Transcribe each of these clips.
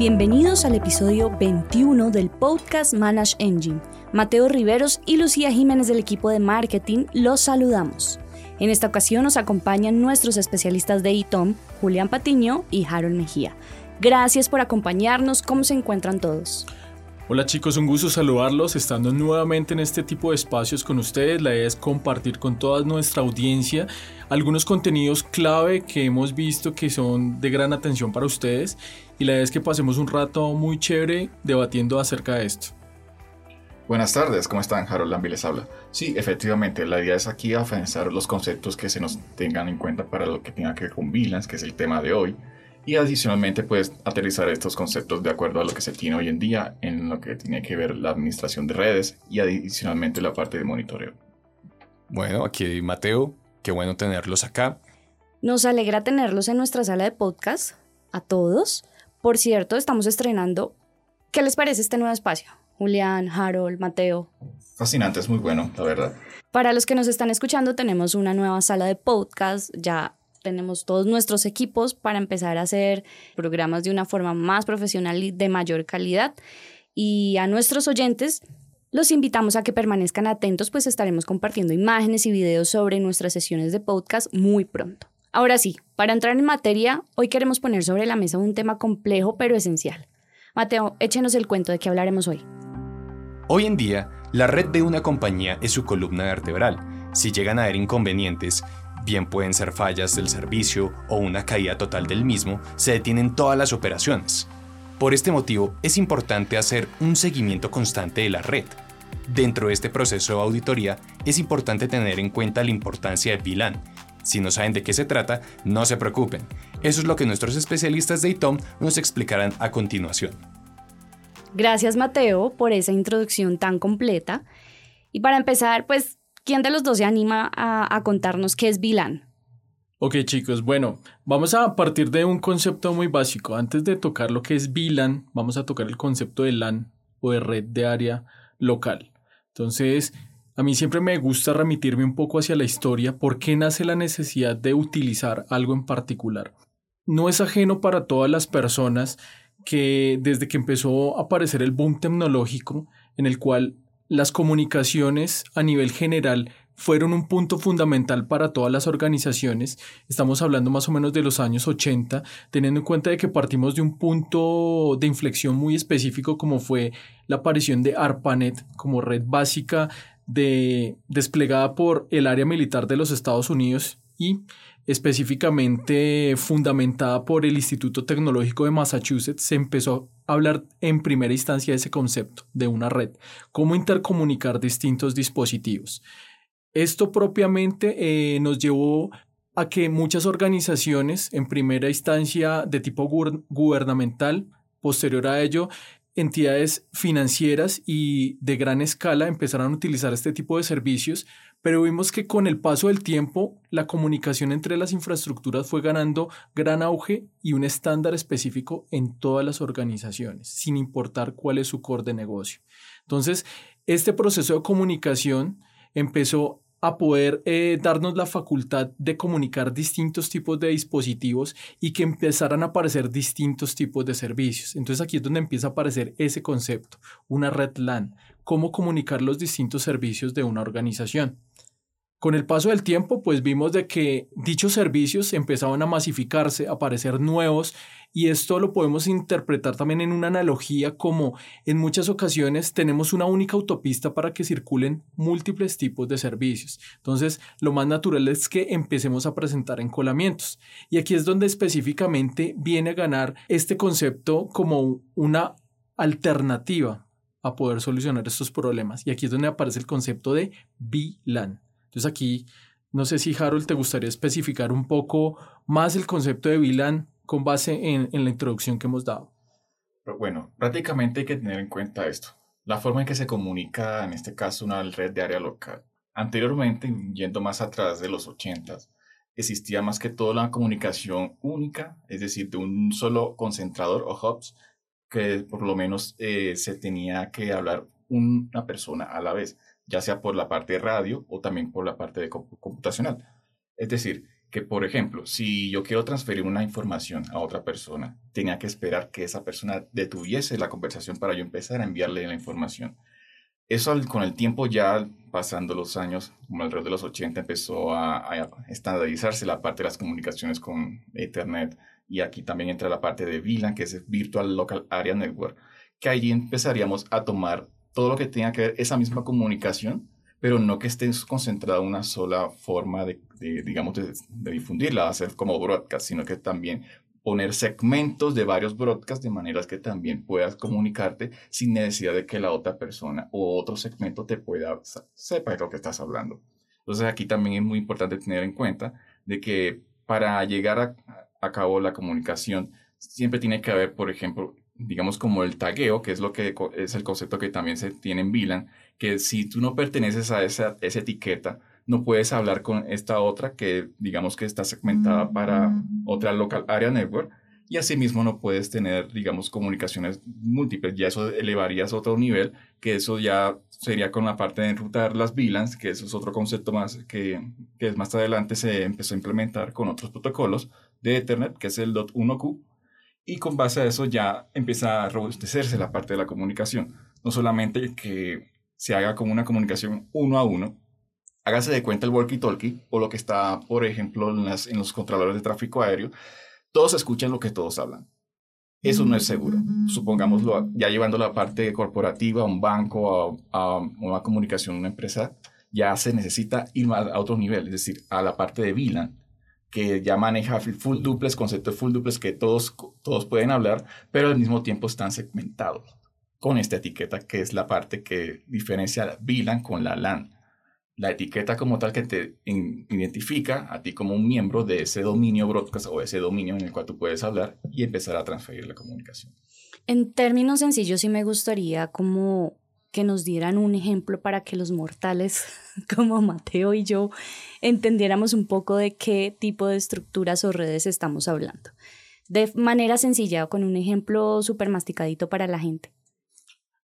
Bienvenidos al episodio 21 del podcast Manage Engine. Mateo Riveros y Lucía Jiménez del equipo de marketing los saludamos. En esta ocasión nos acompañan nuestros especialistas de ITOM, Julián Patiño y Harold Mejía. Gracias por acompañarnos. ¿Cómo se encuentran todos? Hola chicos, un gusto saludarlos, estando nuevamente en este tipo de espacios con ustedes. La idea es compartir con toda nuestra audiencia algunos contenidos clave que hemos visto que son de gran atención para ustedes y la idea es que pasemos un rato muy chévere debatiendo acerca de esto. Buenas tardes, ¿cómo están? Harold Lambi les habla. Sí, efectivamente, la idea es aquí afianzar los conceptos que se nos tengan en cuenta para lo que tenga que ver con VLANs, que es el tema de hoy, y adicionalmente pues aterrizar estos conceptos de acuerdo a lo que se tiene hoy en día en lo que tiene que ver la administración de redes y adicionalmente la parte de monitoreo. Bueno, aquí Mateo, qué bueno tenerlos acá. Nos alegra tenerlos en nuestra sala de podcast, a todos. Por cierto, estamos estrenando. ¿Qué les parece este nuevo espacio? Julián, Harold, Mateo. Fascinante, es muy bueno, la verdad. Para los que nos están escuchando, tenemos una nueva sala de podcast ya tenemos todos nuestros equipos para empezar a hacer programas de una forma más profesional y de mayor calidad. Y a nuestros oyentes los invitamos a que permanezcan atentos, pues estaremos compartiendo imágenes y videos sobre nuestras sesiones de podcast muy pronto. Ahora sí, para entrar en materia, hoy queremos poner sobre la mesa un tema complejo pero esencial. Mateo, échenos el cuento de qué hablaremos hoy. Hoy en día, la red de una compañía es su columna vertebral. Si llegan a haber inconvenientes, bien pueden ser fallas del servicio o una caída total del mismo, se detienen todas las operaciones. Por este motivo, es importante hacer un seguimiento constante de la red. Dentro de este proceso de auditoría, es importante tener en cuenta la importancia del VLAN. Si no saben de qué se trata, no se preocupen. Eso es lo que nuestros especialistas de ITOM nos explicarán a continuación. Gracias Mateo por esa introducción tan completa. Y para empezar, pues ¿Quién de los dos se anima a, contarnos qué es VLAN? Ok chicos, bueno, vamos a partir de un concepto muy básico. Antes de tocar lo que es VLAN, vamos a tocar el concepto de LAN o de red de área local. Entonces, a mí siempre me gusta remitirme un poco hacia la historia, por qué nace la necesidad de utilizar algo en particular. No es ajeno para todas las personas que desde que empezó a aparecer el boom tecnológico, en el cual las comunicaciones a nivel general fueron un punto fundamental para todas las organizaciones. Estamos hablando más o menos de los años 80, teniendo en cuenta de que partimos de un punto de inflexión muy específico como fue la aparición de ARPANET como red básica de, desplegada por el área militar de los Estados Unidos y específicamente fundamentada por el Instituto Tecnológico de Massachusetts, se empezó a hablar en primera instancia de ese concepto de una red, cómo intercomunicar distintos dispositivos. Esto propiamente eh, nos llevó a que muchas organizaciones, en primera instancia de tipo gubernamental, posterior a ello, entidades financieras y de gran escala empezaron a utilizar este tipo de servicios pero vimos que con el paso del tiempo la comunicación entre las infraestructuras fue ganando gran auge y un estándar específico en todas las organizaciones, sin importar cuál es su core de negocio. Entonces, este proceso de comunicación empezó a poder eh, darnos la facultad de comunicar distintos tipos de dispositivos y que empezaran a aparecer distintos tipos de servicios. Entonces aquí es donde empieza a aparecer ese concepto, una red LAN, cómo comunicar los distintos servicios de una organización. Con el paso del tiempo, pues vimos de que dichos servicios empezaban a masificarse, a aparecer nuevos, y esto lo podemos interpretar también en una analogía como en muchas ocasiones tenemos una única autopista para que circulen múltiples tipos de servicios. Entonces, lo más natural es que empecemos a presentar encolamientos. Y aquí es donde específicamente viene a ganar este concepto como una alternativa a poder solucionar estos problemas. Y aquí es donde aparece el concepto de VLAN. Entonces aquí, no sé si Harold te gustaría especificar un poco más el concepto de VLAN con base en, la introducción que hemos dado. Pero bueno, prácticamente hay que tener en cuenta esto. La forma en que se comunica, en este caso, una red de área local. Anteriormente, yendo más atrás de los 80, existía más que todo la comunicación única, es decir, de un solo concentrador o hubs, que por lo menos eh, se tenía que hablar una persona a la vez ya sea por la parte de radio o también por la parte de computacional. Es decir, que, por ejemplo, si yo quiero transferir una información a otra persona, tenía que esperar que esa persona detuviese la conversación para yo empezar a enviarle la información. Eso con el tiempo ya pasando los años, como alrededor de los 80, empezó a, a, estandarizarse la parte de las comunicaciones con Ethernet y aquí también entra la parte de VLAN, que es Virtual Local Area Network, que allí empezaríamos a tomar todo lo que tenga que ver esa misma comunicación, pero no que esté concentrada en una sola forma de, digamos, de, difundirla, hacer como broadcast, sino que también poner segmentos de varios broadcasts de maneras que también puedas comunicarte sin necesidad de que la otra persona o otro segmento te pueda sepa de lo que estás hablando. Entonces aquí también es muy importante tener en cuenta de que para llegar a cabo la comunicación siempre tiene que haber, por ejemplo, digamos como el tagueo, que es lo que es el concepto que también se tiene en VLAN, que si tú no perteneces a esa, esa etiqueta, no puedes hablar con esta otra que digamos que está segmentada para otra local area network y asimismo no puedes tener digamos comunicaciones múltiples, ya eso elevarías a otro nivel, que eso ya sería con la parte de enrutar las VLANs, que eso es otro concepto más que, que más adelante se empezó a implementar con otros protocolos de Ethernet, que es el .1Q, y con base a eso ya empieza a robustecerse la parte de la comunicación. No solamente que se haga como una comunicación uno a uno, hágase de cuenta el walkie-talkie o lo que está, por ejemplo, en, los controladores de tráfico aéreo, todos escuchan lo que todos hablan. Eso no es seguro. Supongámoslo, ya llevando la parte corporativa a un banco, a, a una comunicación, una empresa, ya se necesita ir a otro nivel, es decir, a la parte de VLAN, que ya maneja full duplex, concepto de full duplex que todos, todos pueden hablar, pero al mismo tiempo están segmentados con esta etiqueta que es la parte que diferencia VLAN con la LAN. La etiqueta como tal que te identifica a ti como un miembro de ese dominio broadcast o ese dominio en el cual tú puedes hablar y empezar a transferir la comunicación. En términos sencillos, sí me gustaría como que nos dieran un ejemplo para que los mortales como Mateo y yo entendiéramos un poco de qué tipo de estructuras o redes estamos hablando. De manera sencilla, con un ejemplo súper masticadito para la gente.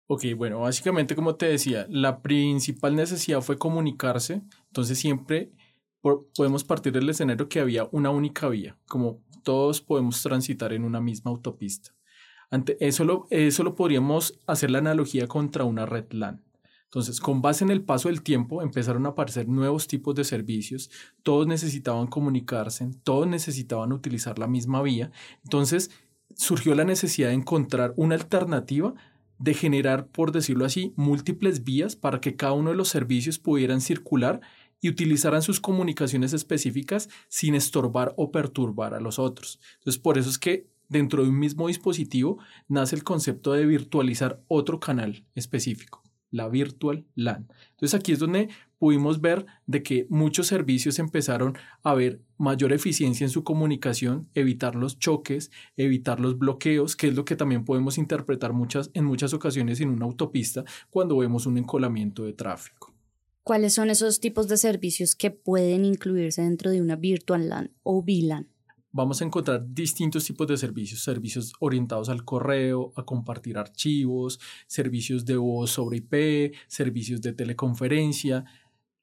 Ok, bueno, básicamente como te decía, la principal necesidad fue comunicarse, entonces siempre podemos partir del escenario que había una única vía, como todos podemos transitar en una misma autopista. Ante eso, lo, eso lo podríamos hacer la analogía contra una red LAN. Entonces, con base en el paso del tiempo, empezaron a aparecer nuevos tipos de servicios, todos necesitaban comunicarse, todos necesitaban utilizar la misma vía. Entonces, surgió la necesidad de encontrar una alternativa de generar, por decirlo así, múltiples vías para que cada uno de los servicios pudieran circular y utilizaran sus comunicaciones específicas sin estorbar o perturbar a los otros. Entonces, por eso es que dentro de un mismo dispositivo nace el concepto de virtualizar otro canal específico, la Virtual LAN. Entonces aquí es donde pudimos ver de que muchos servicios empezaron a ver mayor eficiencia en su comunicación, evitar los choques, evitar los bloqueos, que es lo que también podemos interpretar muchas, en muchas ocasiones en una autopista cuando vemos un encolamiento de tráfico. ¿Cuáles son esos tipos de servicios que pueden incluirse dentro de una Virtual LAN o VLAN? Vamos a encontrar distintos tipos de servicios, servicios orientados al correo, a compartir archivos, servicios de voz sobre IP, servicios de teleconferencia,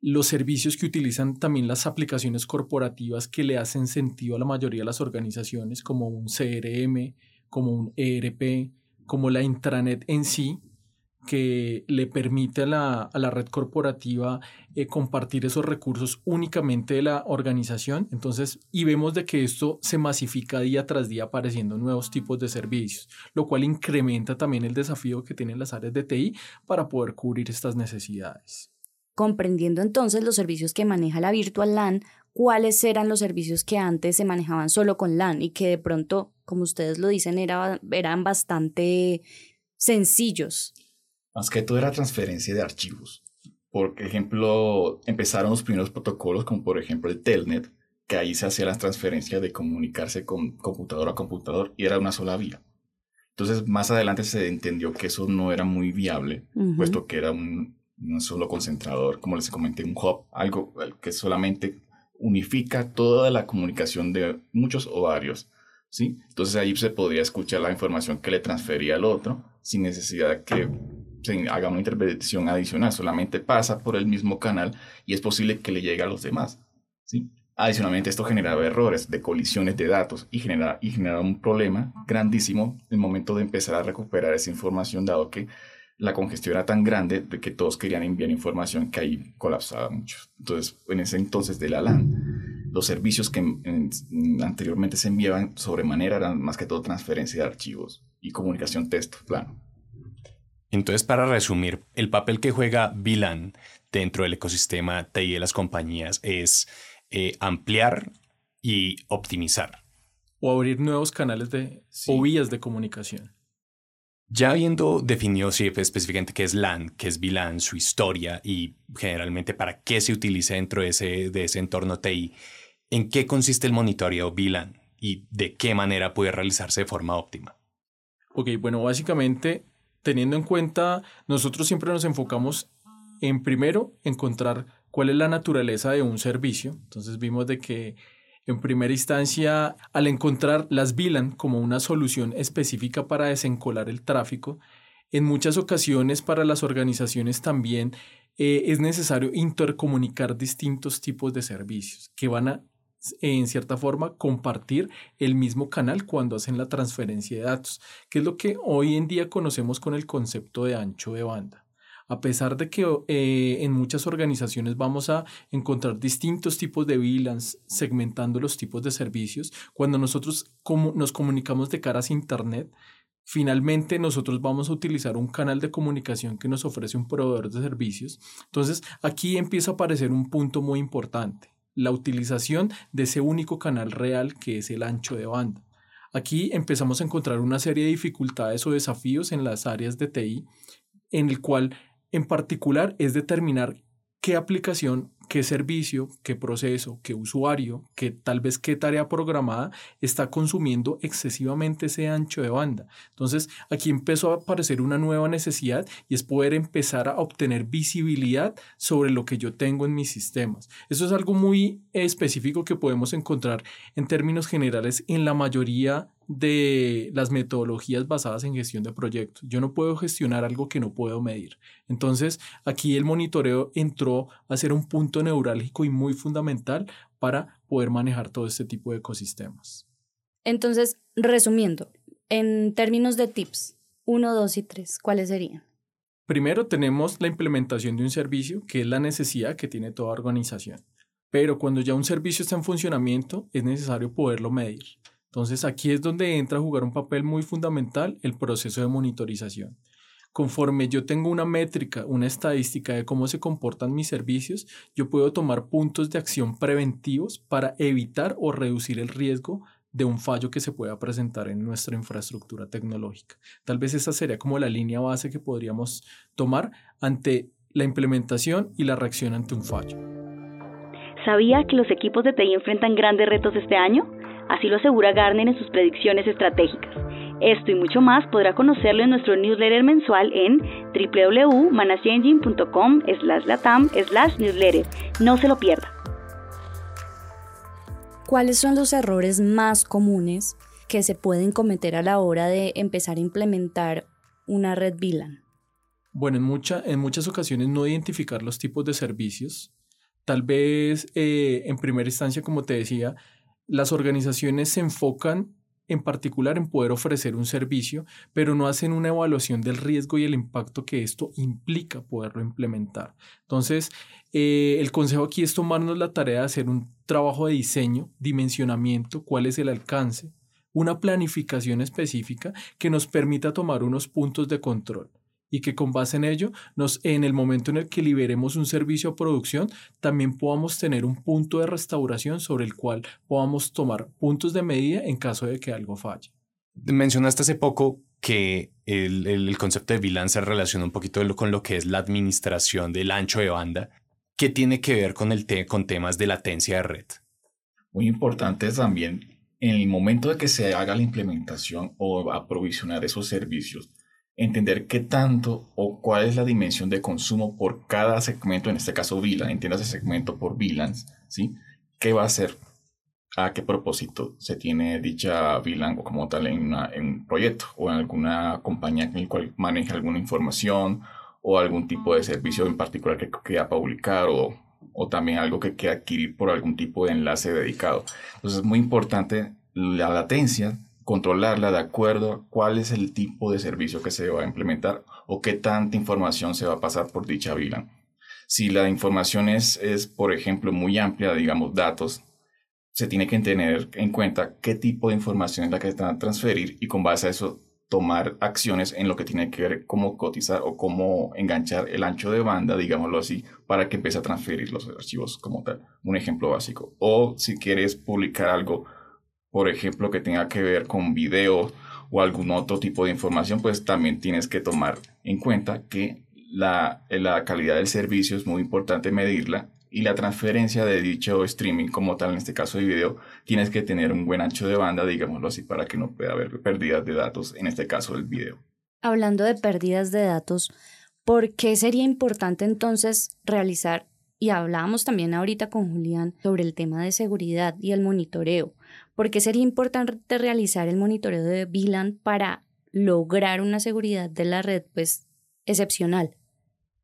los servicios que utilizan también las aplicaciones corporativas que le hacen sentido a la mayoría de las organizaciones, como un CRM, como un ERP, como la intranet en sí, que le permite a la, red corporativa eh, compartir esos recursos únicamente de la organización. Entonces, y vemos de que esto se masifica día tras día apareciendo nuevos tipos de servicios, lo cual incrementa también el desafío que tienen las áreas de TI para poder cubrir estas necesidades. Comprendiendo entonces los servicios que maneja la Virtual LAN, ¿cuáles eran los servicios que antes se manejaban solo con LAN y que de pronto, como ustedes lo dicen, era, eran bastante sencillos? Más que todo era transferencia de archivos. Por ejemplo, empezaron los primeros protocolos, como por ejemplo el Telnet, que ahí se hacía la transferencia de comunicarse con computador a computador y era una sola vía. Entonces, más adelante se entendió que eso no era muy viable, puesto que era un, solo concentrador, como les comenté, un hub, algo que solamente unifica toda la comunicación de muchos o varios. ¿sí? Entonces ahí se podría escuchar la información que le transfería al otro sin necesidad de que se haga una interpretación adicional, solamente pasa por el mismo canal y es posible que le llegue a los demás. ¿sí? Adicionalmente, esto generaba errores de colisiones de datos y genera, y un problema grandísimo en el momento de empezar a recuperar esa información, dado que la congestión era tan grande de que todos querían enviar información que ahí colapsaba mucho. Entonces, en ese entonces de la LAN, los servicios que anteriormente se enviaban sobremanera eran más que todo transferencia de archivos y comunicación texto plano. Entonces, para resumir, el papel que juega VLAN dentro del ecosistema TI de las compañías es eh, ampliar y optimizar. O abrir nuevos canales de, o vías de comunicación. Ya habiendo definido específicamente qué es LAN, qué es VLAN, su historia y generalmente para qué se utiliza dentro de ese, de ese entorno TI, ¿en qué consiste el monitoreo VLAN y de qué manera puede realizarse de forma óptima? Ok, bueno, básicamente, teniendo en cuenta, nosotros siempre nos enfocamos en primero encontrar cuál es la naturaleza de un servicio. Entonces vimos de que en primera instancia, al encontrar las VLAN como una solución específica para desencolar el tráfico, en muchas ocasiones para las organizaciones también eh, es necesario intercomunicar distintos tipos de servicios que van a, en cierta forma, compartir el mismo canal cuando hacen la transferencia de datos, que es lo que hoy en día conocemos con el concepto de ancho de banda a pesar de que eh, en muchas organizaciones vamos a encontrar distintos tipos de VLANs segmentando los tipos de servicios, cuando nosotros nos comunicamos de caras a Internet, finalmente nosotros vamos a utilizar un canal de comunicación que nos ofrece un proveedor de servicios. Entonces, aquí empieza a aparecer un punto muy importante, la utilización de ese único canal real que es el ancho de banda. Aquí empezamos a encontrar una serie de dificultades o desafíos en las áreas de TI, en el cual en particular es determinar qué aplicación, qué servicio, qué proceso, qué usuario, qué tal vez qué tarea programada está consumiendo excesivamente ese ancho de banda. Entonces, aquí empezó a aparecer una nueva necesidad y es poder empezar a obtener visibilidad sobre lo que yo tengo en mis sistemas. Eso es algo muy específico que podemos encontrar en términos generales en la mayoría de las metodologías basadas en gestión de proyectos. Yo no puedo gestionar algo que no puedo medir. Entonces, aquí el monitoreo entró a ser un punto neurálgico y muy fundamental para poder manejar todo este tipo de ecosistemas. Entonces, resumiendo, en términos de tips, 1, 2 y 3, ¿cuáles serían? Primero tenemos la implementación de un servicio, que es la necesidad que tiene toda organización. Pero cuando ya un servicio está en funcionamiento, es necesario poderlo medir. Entonces aquí es donde entra a jugar un papel muy fundamental el proceso de monitorización. Conforme yo tengo una métrica, una estadística de cómo se comportan mis servicios, yo puedo tomar puntos de acción preventivos para evitar o reducir el riesgo de un fallo que se pueda presentar en nuestra infraestructura tecnológica. Tal vez esa sería como la línea base que podríamos tomar ante la implementación y la reacción ante un fallo. ¿Sabía que los equipos de TI enfrentan grandes retos este año? Así lo asegura Garner en sus predicciones estratégicas. Esto y mucho más podrá conocerlo en nuestro newsletter mensual en www.manasyengine.com slash latam slash newsletter. No se lo pierda. ¿Cuáles son los errores más comunes que se pueden cometer a la hora de empezar a implementar una red VLAN? Bueno, en, mucha, en muchas ocasiones no identificar los tipos de servicios. Tal vez eh, en primera instancia, como te decía, las organizaciones se enfocan en particular en poder ofrecer un servicio, pero no hacen una evaluación del riesgo y el impacto que esto implica poderlo implementar. Entonces, eh, el consejo aquí es tomarnos la tarea de hacer un trabajo de diseño, dimensionamiento, cuál es el alcance, una planificación específica que nos permita tomar unos puntos de control y que con base en ello, nos, en el momento en el que liberemos un servicio a producción, también podamos tener un punto de restauración sobre el cual podamos tomar puntos de medida en caso de que algo falle. Mencionaste hace poco que el, concepto de VLAN se relaciona un poquito con lo que es la administración del ancho de banda. ¿Qué tiene que ver con, el con temas de latencia de red? Muy importante también en el momento de que se haga la implementación o aprovisionar esos servicios, entender qué tanto o cuál es la dimensión de consumo por cada segmento, en este caso VLAN, entiendas el segmento por VLANs, ¿sí? ¿Qué va a ser? ¿A qué propósito se tiene dicha VLAN o como tal en, un proyecto o en alguna compañía en la cual maneja alguna información o algún tipo de servicio en particular que quiera publicar o o también algo que quiera adquirir por algún tipo de enlace dedicado. Entonces es muy importante la latencia, controlarla de acuerdo a cuál es el tipo de servicio que se va a implementar o qué tanta información se va a pasar por dicha VLAN. Si la información es, es, por ejemplo, muy amplia, digamos, datos, se tiene que tener en cuenta qué tipo de información es la que se va a transferir y con base a eso tomar acciones en lo que tiene que ver cómo cotizar o cómo enganchar el ancho de banda, digámoslo así, para que empiece a transferir los archivos como tal. Un ejemplo básico. O si quieres publicar algo, por ejemplo, que tenga que ver con video o algún otro tipo de información, pues también tienes que tomar en cuenta que la, la calidad del servicio es muy importante medirla y la transferencia de dicho streaming como tal, en este caso de video, tienes que tener un buen ancho de banda, digámoslo así, para que no pueda haber pérdidas de datos, en este caso del video. Hablando de pérdidas de datos, ¿por qué sería importante entonces realizar, y hablábamos también ahorita con Julián sobre el tema de seguridad y el monitoreo, ¿por qué sería importante realizar el monitoreo de VLAN para lograr una seguridad de la red pues excepcional?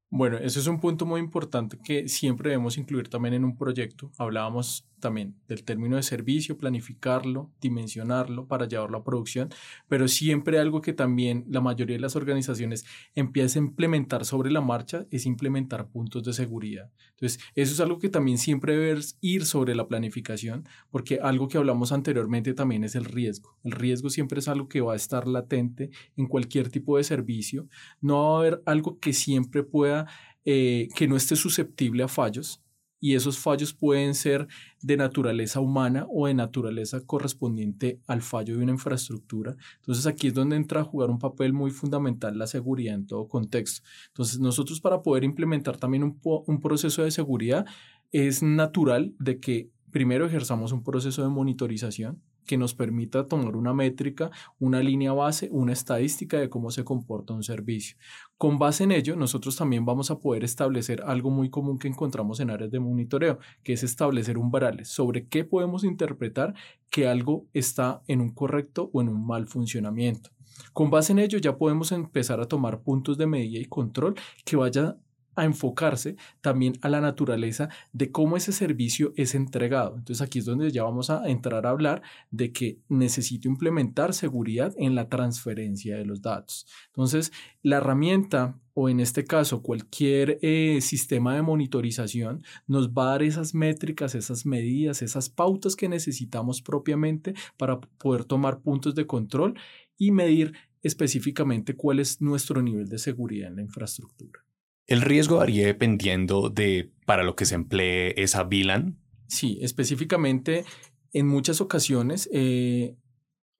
Bueno, ese es un punto muy importante que siempre debemos incluir también en un proyecto. Hablábamos también del término de servicio, planificarlo, dimensionarlo para llevarlo a producción, pero siempre algo que también la mayoría de las organizaciones empieza a implementar sobre la marcha es implementar puntos de seguridad. Entonces, eso es algo que también siempre debe ir sobre la planificación, porque algo que hablamos anteriormente también es el riesgo. El riesgo siempre es algo que va a estar latente en cualquier tipo de servicio. No va a haber algo que siempre pueda, eh, que no esté susceptible a fallos y esos fallos pueden ser de naturaleza humana o de naturaleza correspondiente al fallo de una infraestructura. Entonces aquí es donde entra a jugar un papel muy fundamental la seguridad en todo contexto. Entonces nosotros para poder implementar también un, un proceso de seguridad es natural de que primero ejerzamos un proceso de monitorización que nos permita tomar una métrica, una línea base, una estadística de cómo se comporta un servicio. Con base en ello, nosotros también vamos a poder establecer algo muy común que encontramos en áreas de monitoreo, que es establecer umbrales sobre qué podemos interpretar que algo está en un correcto o en un mal funcionamiento. Con base en ello ya podemos empezar a tomar puntos de medida y control que vayan a enfocarse también a la naturaleza de cómo ese servicio es entregado. Entonces aquí es donde ya vamos a entrar a hablar de que necesito implementar seguridad en la transferencia de los datos. Entonces la herramienta o en este caso cualquier eh, sistema de monitorización nos va a dar esas métricas, esas medidas, esas pautas que necesitamos propiamente para poder tomar puntos de control y medir específicamente cuál es nuestro nivel de seguridad en la infraestructura. ¿El riesgo varía dependiendo de para lo que se emplee esa VLAN? Sí, específicamente en muchas ocasiones eh,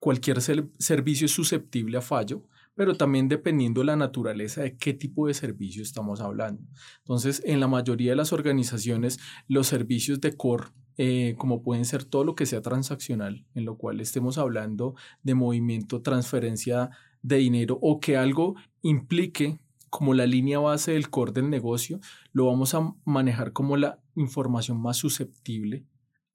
cualquier servicio es susceptible a fallo, pero también dependiendo de la naturaleza de qué tipo de servicio estamos hablando. Entonces, en la mayoría de las organizaciones, los servicios de core eh, como pueden ser todo lo que sea transaccional, en lo cual estemos hablando de movimiento, transferencia de dinero o que algo implique como la línea base del core del negocio, lo vamos a manejar como la información más susceptible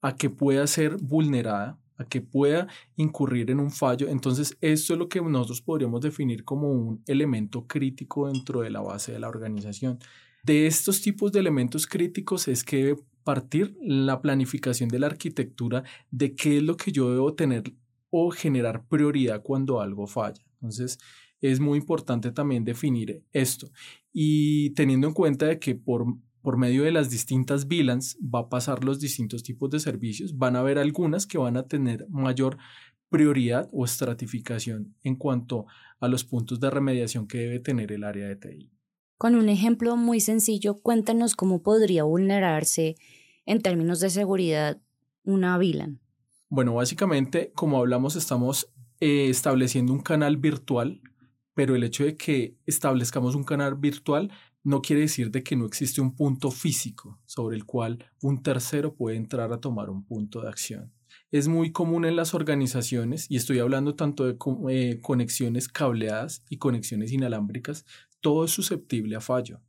a que pueda ser vulnerada, a que pueda incurrir en un fallo. Entonces, esto es lo que nosotros podríamos definir como un elemento crítico dentro de la base de la organización. De estos tipos de elementos críticos es que debe partir la planificación de la arquitectura de qué es lo que yo debo tener o generar prioridad cuando algo falla. Entonces, es muy importante también definir esto. Y teniendo en cuenta de que por, por medio de las distintas VLANs va a pasar los distintos tipos de servicios, van a haber algunas que van a tener mayor prioridad o estratificación en cuanto a los puntos de remediación que debe tener el área de TI. Con un ejemplo muy sencillo, cuéntanos cómo podría vulnerarse en términos de seguridad una VLAN. Bueno, básicamente, como hablamos, estamos eh, estableciendo un canal virtual pero el hecho de que establezcamos un canal virtual no quiere decir de que no existe un punto físico sobre el cual un tercero puede entrar a tomar un punto de acción. Es muy común en las organizaciones, y estoy hablando tanto de eh, conexiones cableadas y conexiones inalámbricas, todo es susceptible a fallo.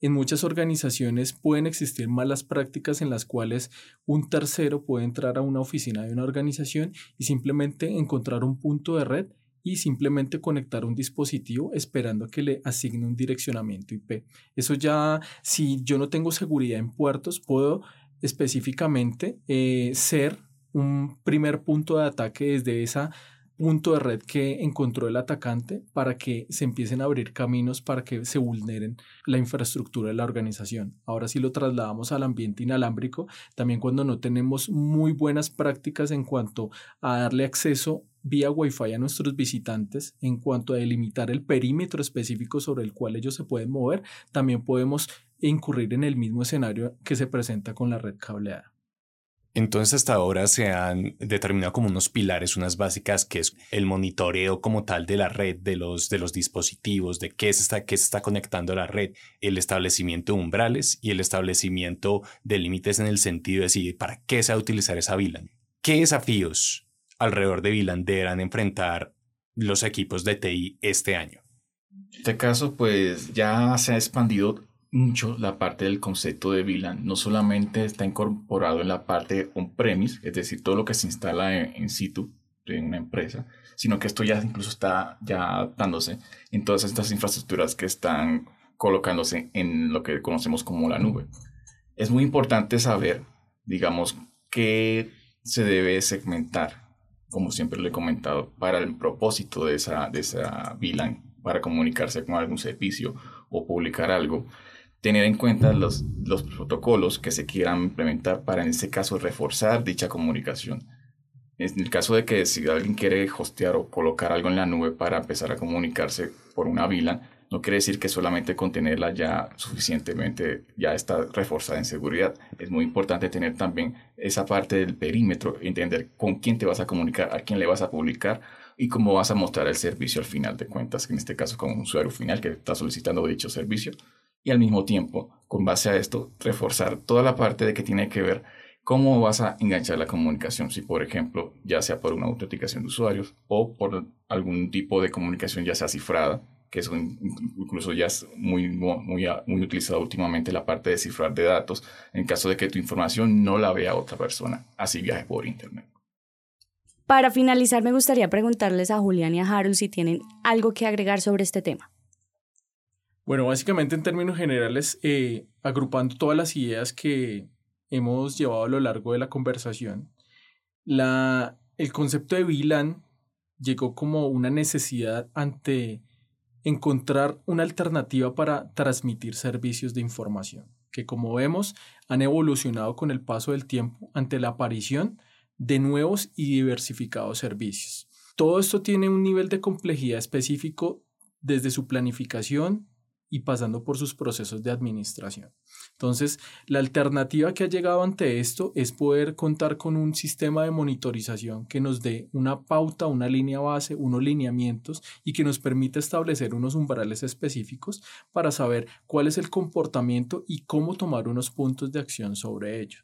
En muchas organizaciones pueden existir malas prácticas en las cuales un tercero puede entrar a una oficina de una organización y simplemente encontrar un punto de red y simplemente conectar un dispositivo esperando que le asigne un direccionamiento IP. Eso ya, si yo no tengo seguridad en puertos, puedo específicamente eh, ser un primer punto de ataque desde esa punto de red que encontró el atacante para que se empiecen a abrir caminos para que se vulneren la infraestructura de la organización. Ahora si lo trasladamos al ambiente inalámbrico, también cuando no tenemos muy buenas prácticas en cuanto a darle acceso vía Wi-Fi a nuestros visitantes, en cuanto a delimitar el perímetro específico sobre el cual ellos se pueden mover, también podemos incurrir en el mismo escenario que se presenta con la red cableada. Entonces hasta ahora se han determinado como unos pilares, unas básicas, que es el monitoreo como tal de la red, de los, de los dispositivos, de qué se, está, qué se está conectando a la red, el establecimiento de umbrales y el establecimiento de límites en el sentido de decir para qué se va a utilizar esa VLAN. ¿Qué desafíos alrededor de VLAN deberán enfrentar los equipos de TI este año? En este caso, pues ya se ha expandido mucho la parte del concepto de VLAN. No solamente está incorporado en la parte on-premise, es decir, todo lo que se instala en, situ de una empresa, sino que esto ya incluso está ya adaptándose en todas estas infraestructuras que están colocándose en lo que conocemos como la nube. Es muy importante saber, digamos, qué se debe segmentar, como siempre lo he comentado, para el propósito de esa, de esa VLAN, para comunicarse con algún servicio o publicar algo tener en cuenta los, los protocolos que se quieran implementar para, en este caso, reforzar dicha comunicación. En el caso de que si alguien quiere hostear o colocar algo en la nube para empezar a comunicarse por una VLAN, no quiere decir que solamente contenerla ya suficientemente ya está reforzada en seguridad. Es muy importante tener también esa parte del perímetro, entender con quién te vas a comunicar, a quién le vas a publicar y cómo vas a mostrar el servicio al final de cuentas, en este caso con un usuario final que está solicitando dicho servicio y al mismo tiempo, con base a esto, reforzar toda la parte de que tiene que ver cómo vas a enganchar la comunicación, si por ejemplo, ya sea por una autenticación de usuarios o por algún tipo de comunicación ya sea cifrada, que eso incluso ya es muy, muy, muy utilizado últimamente la parte de cifrar de datos, en caso de que tu información no la vea otra persona, así viaje por Internet. Para finalizar, me gustaría preguntarles a Julián y a Harold si tienen algo que agregar sobre este tema. Bueno, básicamente en términos generales, eh, agrupando todas las ideas que hemos llevado a lo largo de la conversación, la, el concepto de VLAN llegó como una necesidad ante encontrar una alternativa para transmitir servicios de información, que como vemos han evolucionado con el paso del tiempo ante la aparición de nuevos y diversificados servicios. Todo esto tiene un nivel de complejidad específico desde su planificación, y pasando por sus procesos de administración. Entonces, la alternativa que ha llegado ante esto es poder contar con un sistema de monitorización que nos dé una pauta, una línea base, unos lineamientos y que nos permita establecer unos umbrales específicos para saber cuál es el comportamiento y cómo tomar unos puntos de acción sobre ello.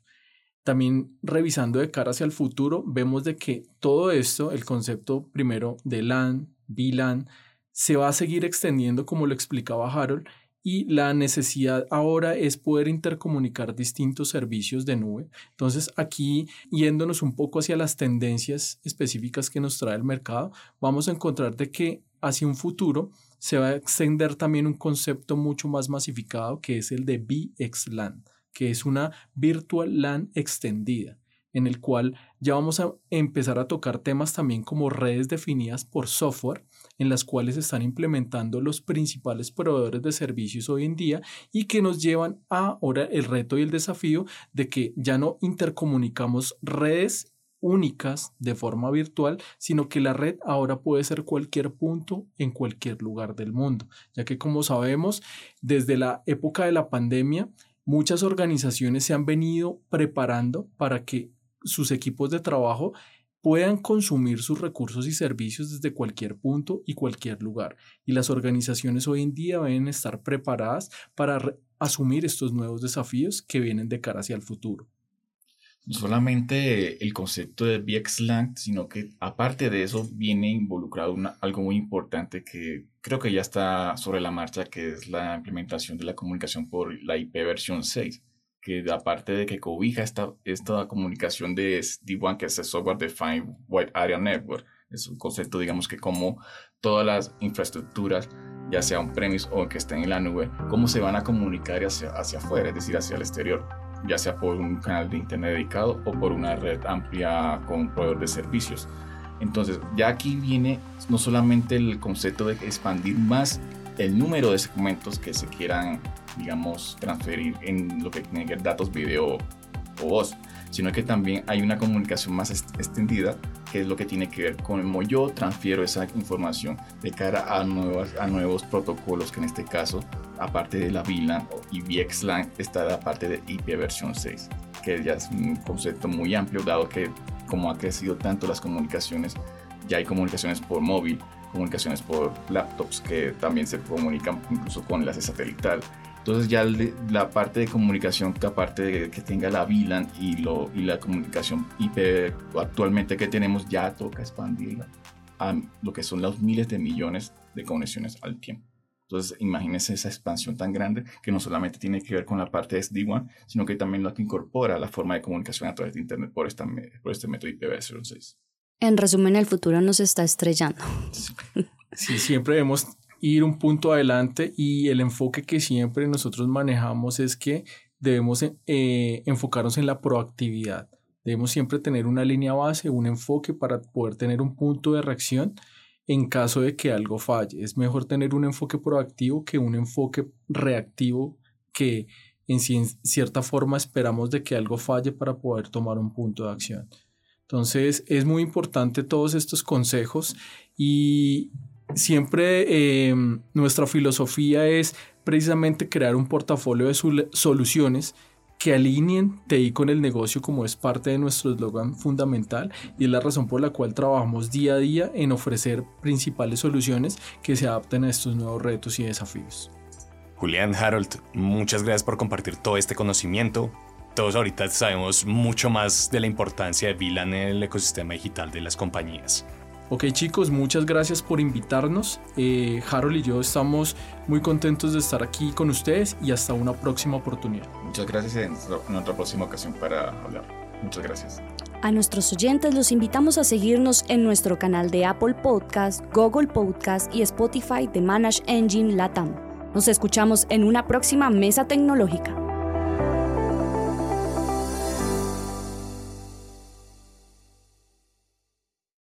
También revisando de cara hacia el futuro, vemos de que todo esto, el concepto primero de LAN, VLAN, se va a seguir extendiendo como lo explicaba Harold y la necesidad ahora es poder intercomunicar distintos servicios de nube. Entonces aquí yéndonos un poco hacia las tendencias específicas que nos trae el mercado, vamos a encontrar de que hacia un futuro se va a extender también un concepto mucho más masificado que es el de VXLAN, que es una Virtual LAN extendida en el cual ya vamos a empezar a tocar temas también como redes definidas por software, en las cuales están implementando los principales proveedores de servicios hoy en día y que nos llevan a ahora el reto y el desafío de que ya no intercomunicamos redes únicas de forma virtual, sino que la red ahora puede ser cualquier punto en cualquier lugar del mundo, ya que como sabemos, desde la época de la pandemia, muchas organizaciones se han venido preparando para que sus equipos de trabajo puedan consumir sus recursos y servicios desde cualquier punto y cualquier lugar. Y las organizaciones hoy en día deben estar preparadas para asumir estos nuevos desafíos que vienen de cara hacia el futuro. No solamente el concepto de VXLAN, sino que aparte de eso viene involucrado algo muy importante que creo que ya está sobre la marcha, que es la implementación de la comunicación por la IP versión 6 que aparte de que cobija esta, esta comunicación de SD1, que es el Software Defined Wide Area Network, Es un concepto, digamos, que como todas las infraestructuras, ya sea un premise o que estén en la nube, cómo se van a comunicar hacia, hacia afuera, es decir, hacia el exterior, ya sea por un canal de internet dedicado o por una red amplia con un proveedor de servicios. Entonces, ya aquí viene no solamente el concepto de expandir más el número de segmentos que se quieran, digamos, transferir en lo que tiene que ver datos, video o voz, sino que también hay una comunicación más extendida, que es lo que tiene que ver con cómo yo transfiero esa información de cara a, nuevas, a nuevos protocolos, que en este caso, aparte de la VLAN y VXLAN, está la parte de IP versión 6, que ya es un concepto muy amplio, dado que como ha crecido tanto las comunicaciones, ya hay comunicaciones por móvil, comunicaciones por laptops que también se comunican incluso con enlace satelital entonces ya la parte de comunicación que aparte de que tenga la VLAN y, lo, y la comunicación IP actualmente que tenemos ya toca expandirla a lo que son los miles de millones de conexiones al tiempo. Entonces imagínense esa expansión tan grande que no solamente tiene que ver con la parte de SD-WAN, sino que también lo que incorpora la forma de comunicación a través de Internet por, esta, por este método IPv6. En resumen, el futuro nos está estrellando. Sí, siempre hemos ir un punto adelante y el enfoque que siempre nosotros manejamos es que debemos eh, enfocarnos en la proactividad. Debemos siempre tener una línea base, un enfoque para poder tener un punto de reacción en caso de que algo falle. Es mejor tener un enfoque proactivo que un enfoque reactivo que en cierta forma esperamos de que algo falle para poder tomar un punto de acción. Entonces es muy importante todos estos consejos y siempre em, nuestra filosofía es precisamente crear un portafolio de soluciones que alineen TI con el negocio como es parte de nuestro eslogan fundamental y es la razón por la cual trabajamos día a día en ofrecer principales soluciones que se adapten a estos nuevos retos y desafíos. Julián Harold, muchas gracias por compartir todo este conocimiento. Todos ahorita sabemos mucho más de la importancia de VLAN en el ecosistema digital de las compañías. Ok chicos, muchas gracias por invitarnos. Eh, Harold y yo estamos muy contentos de estar aquí con ustedes y hasta una próxima oportunidad. Muchas gracias en, en otra próxima ocasión para hablar. Muchas gracias. A nuestros oyentes los invitamos a seguirnos en nuestro canal de Apple Podcast, Google Podcast y Spotify de Manage Engine Latam. Nos escuchamos en una próxima mesa tecnológica.